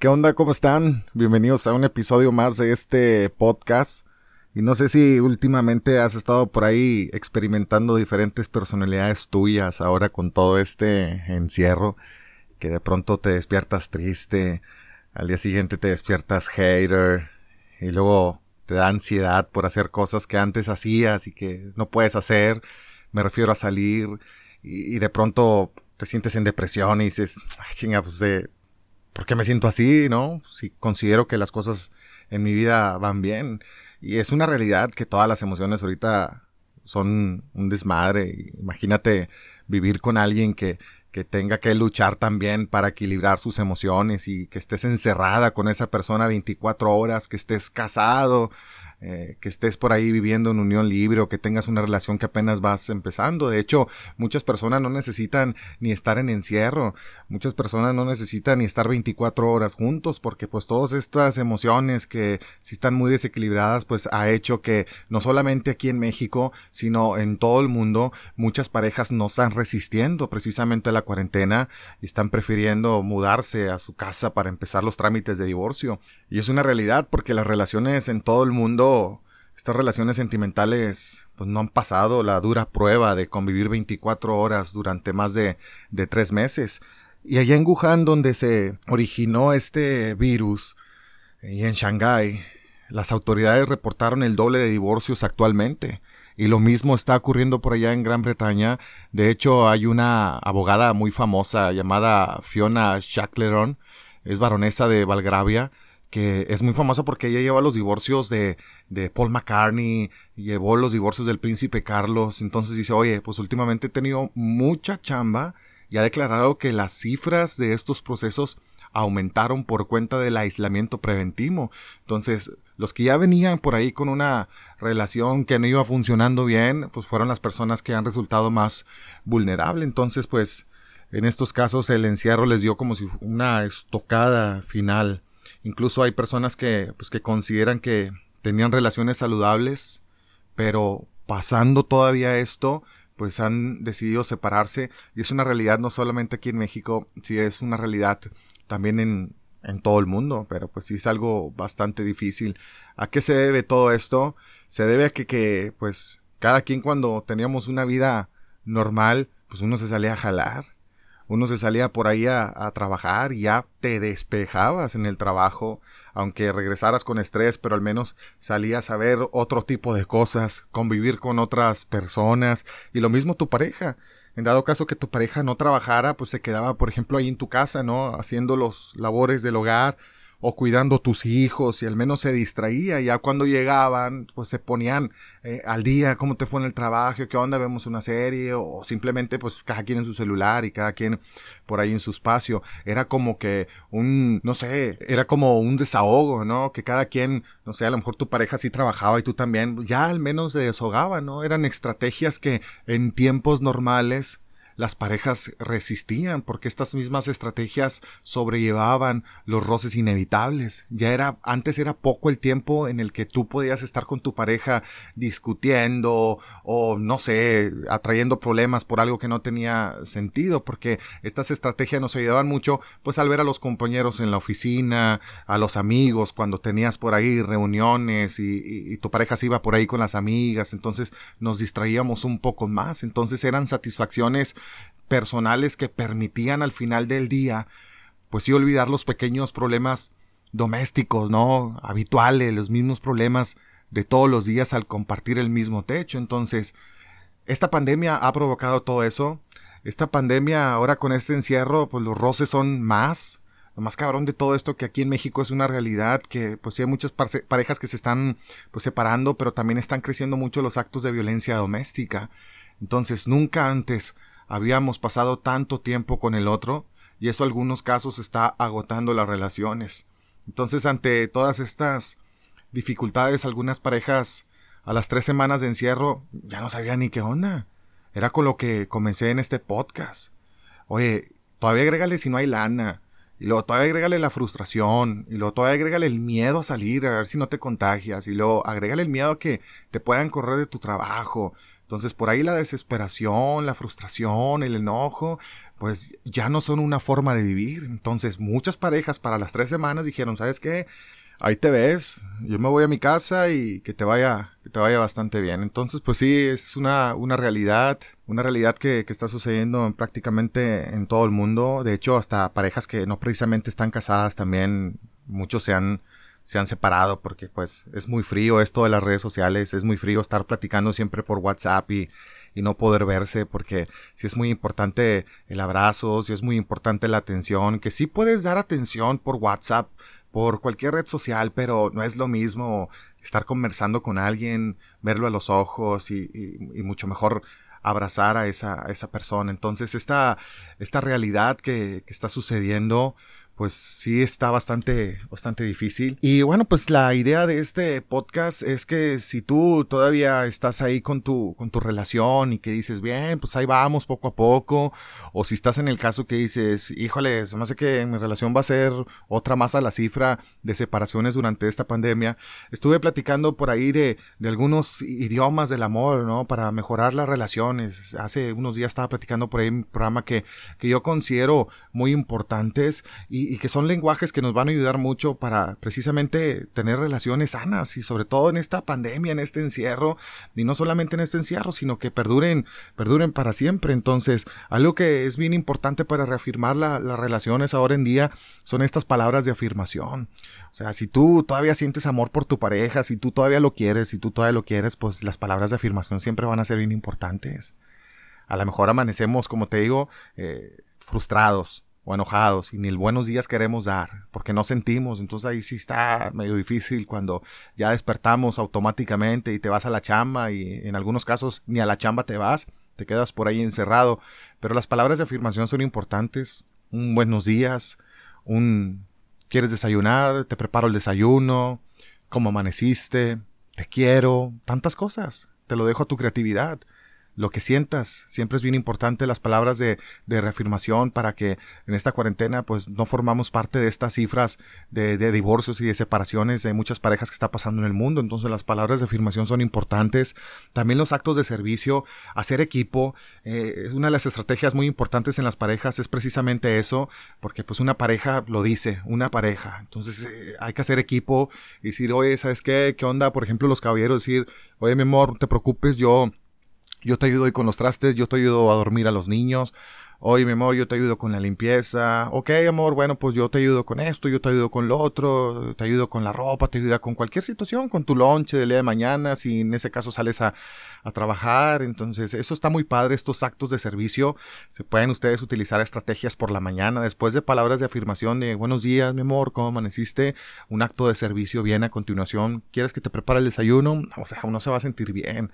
¿Qué onda? ¿Cómo están? Bienvenidos a un episodio más de este podcast. Y no sé si últimamente has estado por ahí experimentando diferentes personalidades tuyas ahora con todo este encierro, que de pronto te despiertas triste, al día siguiente te despiertas hater, y luego te da ansiedad por hacer cosas que antes hacías y que no puedes hacer. Me refiero a salir y, de pronto te sientes en depresión y dices, Ay, chinga, pues de ¿por qué me siento así, no? Si considero que las cosas en mi vida van bien. Y es una realidad que todas las emociones ahorita son un desmadre. Imagínate vivir con alguien que, que tenga que luchar también para equilibrar sus emociones y que estés encerrada con esa persona 24 horas, que estés casado, eh, que estés por ahí viviendo en unión libre o que tengas una relación que apenas vas empezando. De hecho, muchas personas no necesitan ni estar en encierro, muchas personas no necesitan ni estar 24 horas juntos porque pues todas estas emociones que si están muy desequilibradas pues ha hecho que no solamente aquí en México, sino en todo el mundo muchas parejas no están resistiendo precisamente a la cuarentena y están prefiriendo mudarse a su casa para empezar los trámites de divorcio. Y es una realidad porque las relaciones en todo el mundo, estas relaciones sentimentales, pues no han pasado la dura prueba de convivir 24 horas durante más de, de tres meses. Y allá en Wuhan, donde se originó este virus, y en Shanghái, las autoridades reportaron el doble de divorcios actualmente. Y lo mismo está ocurriendo por allá en Gran Bretaña. De hecho, hay una abogada muy famosa llamada Fiona Shackleton, es baronesa de Valgravia, que es muy famosa porque ella lleva los divorcios de, de Paul McCartney, llevó los divorcios del príncipe Carlos, entonces dice, oye, pues últimamente he tenido mucha chamba y ha declarado que las cifras de estos procesos aumentaron por cuenta del aislamiento preventivo. Entonces, los que ya venían por ahí con una relación que no iba funcionando bien, pues fueron las personas que han resultado más vulnerables. Entonces, pues, en estos casos el encierro les dio como si una estocada final Incluso hay personas que, pues, que consideran que tenían relaciones saludables, pero pasando todavía esto, pues han decidido separarse y es una realidad no solamente aquí en México, sí es una realidad también en, en todo el mundo, pero pues sí es algo bastante difícil. ¿A qué se debe todo esto? Se debe a que, que pues cada quien cuando teníamos una vida normal, pues uno se salía a jalar uno se salía por ahí a, trabajar y ya te despejabas en el trabajo, aunque regresaras con estrés, pero al menos salías a ver otro tipo de cosas, convivir con otras personas y lo mismo tu pareja. En dado caso que tu pareja no trabajara, pues se quedaba, por ejemplo, ahí en tu casa, ¿no? Haciendo los labores del hogar, o cuidando tus hijos y al menos se distraía. Ya cuando llegaban, pues se ponían eh, al día, cómo te fue en el trabajo, qué onda, vemos una serie o simplemente pues cada quien en su celular y cada quien por ahí en su espacio. Era como que un, no sé, era como un desahogo, ¿no? Que cada quien, no sé, a lo mejor tu pareja sí trabajaba y tú también, ya al menos se desahogaba, ¿no? Eran estrategias que en tiempos normales las parejas resistían porque estas mismas estrategias sobrellevaban los roces inevitables. Ya era, antes era poco el tiempo en el que tú podías estar con tu pareja discutiendo o no sé, atrayendo problemas por algo que no tenía sentido porque estas estrategias nos ayudaban mucho pues al ver a los compañeros en la oficina, a los amigos cuando tenías por ahí reuniones y, y tu pareja se iba por ahí con las amigas, entonces nos distraíamos un poco más, entonces eran satisfacciones personales que permitían al final del día, pues sí olvidar los pequeños problemas domésticos, ¿no? Habituales, los mismos problemas de todos los días al compartir el mismo techo. Entonces, esta pandemia ha provocado todo eso. Esta pandemia, ahora con este encierro, pues los roces son más. Lo más cabrón de todo esto que aquí en México es una realidad, que pues sí hay muchas parejas que se están pues separando, pero también están creciendo mucho los actos de violencia doméstica. Entonces, nunca antes habíamos pasado tanto tiempo con el otro y eso en algunos casos está agotando las relaciones. Entonces, ante todas estas dificultades, algunas parejas a las tres semanas de encierro ya no sabían ni qué onda. Era con lo que comencé en este podcast. Oye, todavía agrégale si no hay lana. Y luego todavía agrégale la frustración. Y luego todavía agrégale el miedo a salir, a ver si no te contagias. Y luego agrégale el miedo a que te puedan correr de tu trabajo Entonces por ahí la desesperación, la frustración, el enojo, pues ya no son una forma de vivir. Entonces muchas parejas para las tres semanas dijeron, ¿sabes qué? Ahí te ves, yo me voy a mi casa y que te vaya, que te vaya bastante bien. Entonces, pues sí, es una, una realidad, una realidad que, que está sucediendo prácticamente en todo el mundo. De hecho, hasta parejas que no precisamente están casadas también, muchos se han, se han separado porque pues es muy frío esto de las redes sociales, es muy frío estar platicando siempre por WhatsApp y, y no poder verse porque si es muy importante el abrazo, si es muy importante la atención, que sí puedes dar atención por WhatsApp, por cualquier red social, pero no es lo mismo estar conversando con alguien, verlo a los ojos y, y, y mucho mejor abrazar a esa, esa persona. Entonces esta, esta realidad que, que está sucediendo, pues sí está bastante, bastante difícil. Y bueno, pues la idea de este podcast es que si tú todavía estás ahí con tu, con tu relación y que dices, bien, pues ahí vamos poco a poco, o si estás en el caso que dices, híjole, se me hace que mi relación va a ser otra más a la cifra de separaciones durante esta pandemia, estuve platicando por ahí de, de algunos idiomas del amor, ¿no? Para mejorar las relaciones. Hace unos días estaba platicando por ahí un programa que, que yo considero muy importantes y, y que son lenguajes que nos van a ayudar mucho para precisamente tener relaciones sanas y sobre todo en esta pandemia, en este encierro, y no solamente en este encierro, sino que perduren, perduren para siempre. Entonces, algo que es bien importante para reafirmar la, las relaciones ahora en día son estas palabras de afirmación. O sea, si tú todavía sientes amor por tu pareja, si tú todavía lo quieres, si tú todavía lo quieres, pues las palabras de afirmación siempre van a ser bien importantes. A lo mejor amanecemos, como te digo, eh, frustrados, enojados y ni el buenos días queremos dar porque no sentimos. Entonces ahí sí está medio difícil cuando ya despertamos automáticamente y te vas a la chamba y en algunos casos ni a la chamba te vas, te quedas por ahí encerrado. Pero las palabras de afirmación son importantes. Un buenos días, un quieres desayunar, te preparo el desayuno, cómo amaneciste, te quiero, tantas cosas. Te lo dejo a tu creatividad lo que sientas. Siempre es bien importante las palabras de, de, reafirmación para que en esta cuarentena pues no formamos parte de estas cifras de, divorcios y de separaciones de muchas parejas que está pasando en el mundo. Entonces las palabras de afirmación son importantes. También los actos de servicio, hacer equipo. Eh, una de las estrategias muy importantes en las parejas es precisamente eso, porque pues una pareja lo dice, una pareja. Entonces eh, hay que hacer equipo y decir, oye, ¿sabes qué? ¿Qué onda? Por ejemplo, los caballeros decir, oye, mi amor, no te preocupes, yo yo te ayudo hoy con los trastes, yo te ayudo a dormir a los niños. Oye, mi amor, yo te ayudo con la limpieza. Ok, amor, bueno, pues yo te ayudo con esto, yo te ayudo con lo otro, te ayudo con la ropa, te ayudo con cualquier situación, con tu lonche del día de mañana, si en ese caso sales a, a trabajar. Entonces, eso está muy padre, estos actos de servicio. Se pueden ustedes utilizar estrategias por la mañana, después de palabras de afirmación de buenos días, mi amor, ¿cómo amaneciste? Un acto de servicio viene a continuación. ¿Quieres que te prepare el desayuno? O sea, uno se va a sentir bien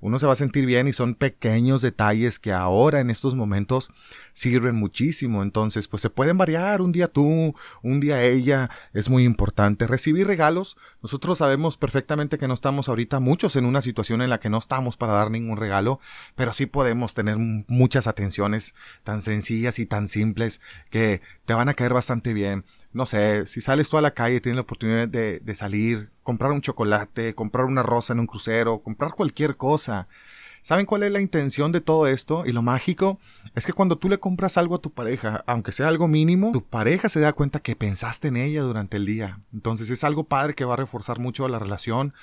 uno se va a sentir bien y son pequeños detalles que ahora en estos momentos sirven muchísimo. Entonces, pues se pueden variar un día tú, un día ella, es muy importante. Recibir regalos, nosotros sabemos perfectamente que no estamos ahorita muchos en una situación en la que no estamos para dar ningún regalo, pero sí podemos tener muchas atenciones tan sencillas y tan simples que te van a caer bastante bien no sé, si sales tú a la calle tienes la oportunidad de, de, salir, comprar un chocolate, comprar una rosa en un crucero, comprar cualquier cosa. ¿Saben cuál es la intención de todo esto? Y lo mágico es que cuando tú le compras algo a tu pareja, aunque sea algo mínimo, tu pareja se da cuenta que pensaste en ella durante el día. Entonces es algo padre que va a reforzar mucho la relación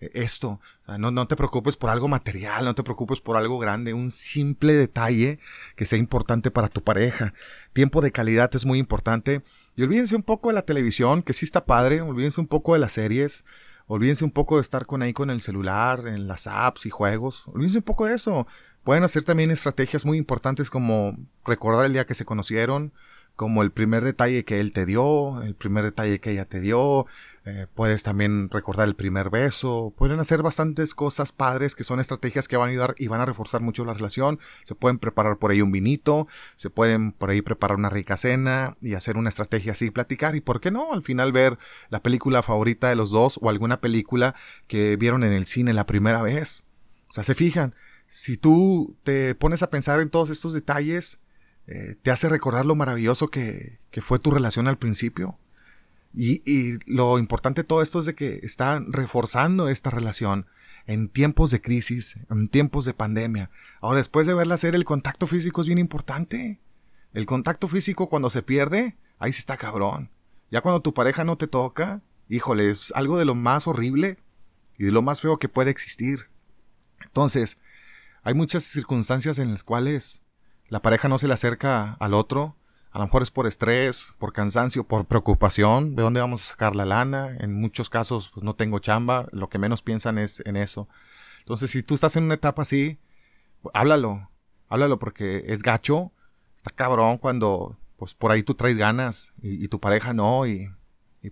eh, esto. No, no, te preocupes por algo material, no te preocupes por algo grande, un simple detalle que sea importante para tu pareja. Tiempo de calidad es muy importante. Y olvídense un poco de la televisión, que sí está padre, olvídense un poco de las series, olvídense un poco de estar con ahí con el celular, en las apps y juegos, olvídense un poco de eso. Pueden hacer también estrategias muy importantes como recordar el día que se conocieron, como el primer detalle que él te dio, el primer detalle que ella te dio, eh, puedes también recordar el primer beso, pueden hacer bastantes cosas padres que son estrategias que van a ayudar y van a reforzar mucho la relación, se pueden preparar por ahí un vinito, se pueden por ahí preparar una rica cena y hacer una estrategia así, platicar y por qué no, al final ver la película favorita de los dos o alguna película que vieron en el cine la primera vez. O sea, se fijan, si tú te pones a pensar en todos estos detalles, eh, te hace recordar lo maravilloso que, fue tu relación al principio. Y, lo importante de todo esto es de que está reforzando esta relación. en tiempos de crisis, en tiempos de pandemia. Ahora, después de verla hacer, el contacto físico es bien importante. El contacto físico cuando se pierde, ahí sí está cabrón. Ya cuando tu pareja no te toca, híjole, es algo de lo más horrible y de lo más feo que puede existir. Entonces, hay muchas circunstancias en las cuales la pareja no se le acerca al otro. A lo mejor es por estrés, por cansancio, por preocupación. ¿De dónde vamos a sacar la lana? En muchos casos pues, no tengo chamba. Lo que menos piensan es en eso. Entonces, si tú estás en una etapa así, háblalo. Háblalo porque es gacho. Está cabrón cuando pues por ahí tú traes ganas y, tu pareja no y,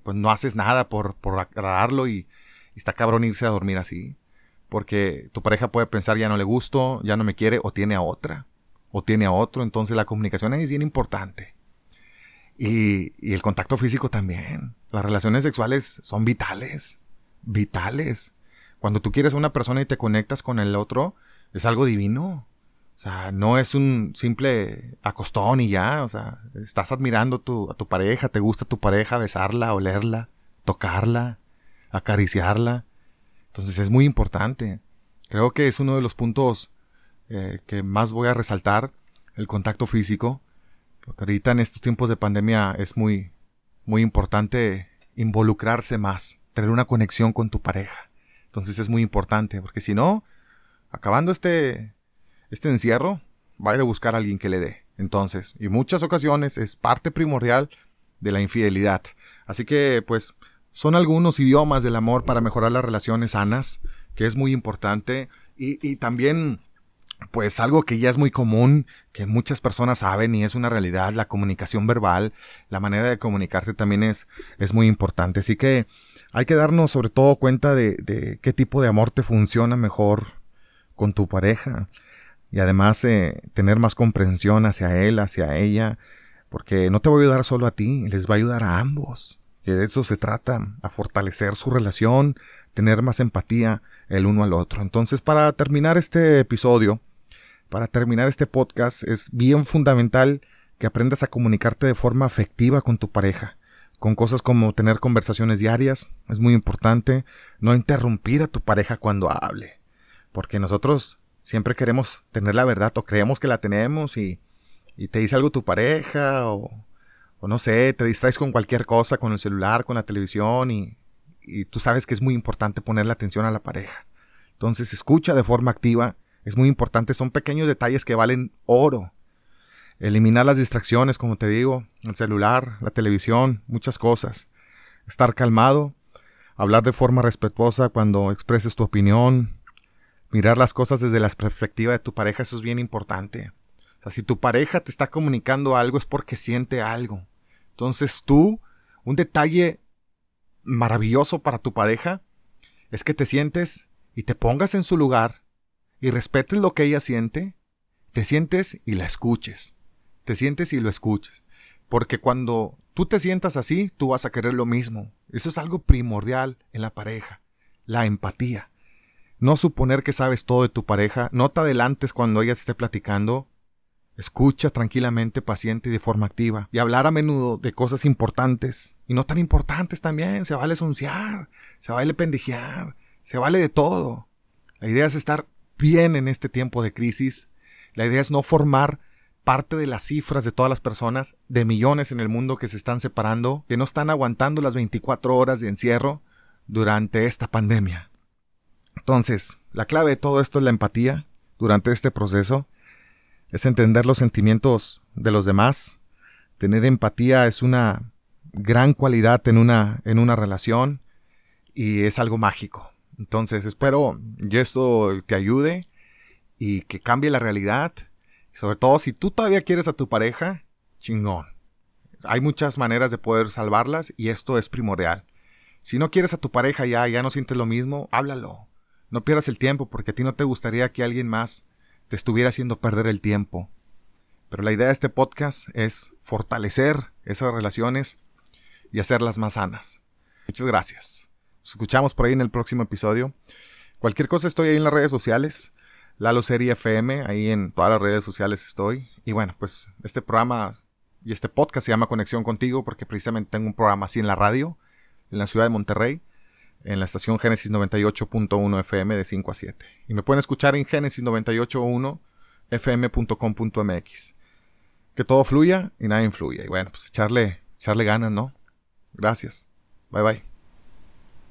pues no haces nada por, por agradarlo y, y está cabrón irse a dormir así. Porque tu pareja puede pensar ya no le gusto, ya no me quiere o tiene a otra o tiene a otro. Entonces la comunicación es bien importante. Y, el contacto físico también. Las relaciones sexuales son vitales. Vitales. Cuando tú quieres a una persona y te conectas con el otro, es algo divino. O sea, no es un simple acostón y ya. O sea, estás admirando a tu pareja, te gusta tu pareja, besarla, olerla, tocarla, acariciarla. Entonces es muy importante. Creo que es uno de los puntos eh, que más voy a resaltar, el contacto físico. Porque ahorita en estos tiempos de pandemia es muy, muy importante involucrarse más, tener una conexión con tu pareja. Entonces es muy importante, porque si no, acabando este, este encierro, va a ir a buscar a alguien que le dé. Entonces, y muchas ocasiones es parte primordial de la infidelidad. Así que, pues, son algunos idiomas del amor para mejorar las relaciones sanas, que es muy importante. Y, y también pues algo que ya es muy común, que muchas personas saben y es una realidad, la comunicación verbal, la manera de comunicarte también es, es muy importante. Así que hay que darnos sobre todo cuenta de, de qué tipo de amor te funciona mejor con tu pareja y además eh, tener más comprensión hacia él, hacia ella, porque no te va a ayudar solo a ti, les va a ayudar a ambos. Y de eso se trata, a fortalecer su relación, tener más empatía el uno al otro. Entonces, para terminar este episodio, para terminar este podcast, es bien fundamental que aprendas a comunicarte de forma afectiva con tu pareja, con cosas como tener conversaciones diarias, es muy importante, no interrumpir a tu pareja cuando hable, porque nosotros siempre queremos tener la verdad o creemos que la tenemos y, y te dice algo tu pareja o, o no sé, te distraes con cualquier cosa, con el celular, con la televisión y, y tú sabes que es muy importante ponerle atención a la pareja. Entonces escucha de forma activa es muy importante, son pequeños detalles que valen oro. Eliminar las distracciones, como te digo, el celular, la televisión, muchas cosas. Estar calmado, hablar de forma respetuosa cuando expreses tu opinión, mirar las cosas desde la perspectiva de tu pareja, eso es bien importante. O sea, si tu pareja te está comunicando algo es porque siente algo. Entonces tú, un detalle maravilloso para tu pareja es que te sientes y te pongas en su lugar y respetes lo que ella siente, te sientes y la escuches. Te sientes y lo escuches. Porque cuando tú te sientas así, tú vas a querer lo mismo. Eso es algo primordial en la pareja. La empatía. No suponer que sabes todo de tu pareja, no te adelantes cuando ella esté platicando. Escucha tranquilamente, paciente y de forma activa. Y hablar a menudo de cosas importantes. Y no tan importantes también. Se vale sonciar. Se vale pendejear. Se vale de todo. La idea es estar bien en este tiempo de crisis. La idea es no formar parte de las cifras de todas las personas, de millones en el mundo que se están separando, que no están aguantando las 24 horas de encierro durante esta pandemia. Entonces, la clave de todo esto es la empatía durante este proceso, es entender los sentimientos de los demás. Tener empatía es una gran cualidad en una, en una relación y es algo mágico. Entonces espero que esto te ayude y que cambie la realidad. Sobre todo si tú todavía quieres a tu pareja, chingón. Hay muchas maneras de poder salvarlas y esto es primordial. Si no quieres a tu pareja ya, ya no sientes lo mismo, háblalo. No pierdas el tiempo porque a ti no te gustaría que alguien más te estuviera haciendo perder el tiempo. Pero la idea de este podcast es fortalecer esas relaciones y hacerlas más sanas. Muchas gracias. Escuchamos por ahí en el próximo episodio. Cualquier cosa estoy ahí en las redes sociales. Lalo Serie FM, ahí en todas las redes sociales estoy. Y bueno, pues este programa y este podcast se llama Conexión Contigo porque precisamente tengo un programa así en la radio, en la ciudad de Monterrey. en la estación Génesis 98.1 FM de 5 a 7. Y me pueden escuchar en Génesis 98.1 fm.com.mx. Que todo fluya y nada influya. Y bueno, pues echarle, echarle ganas, ¿no? Gracias. Bye bye.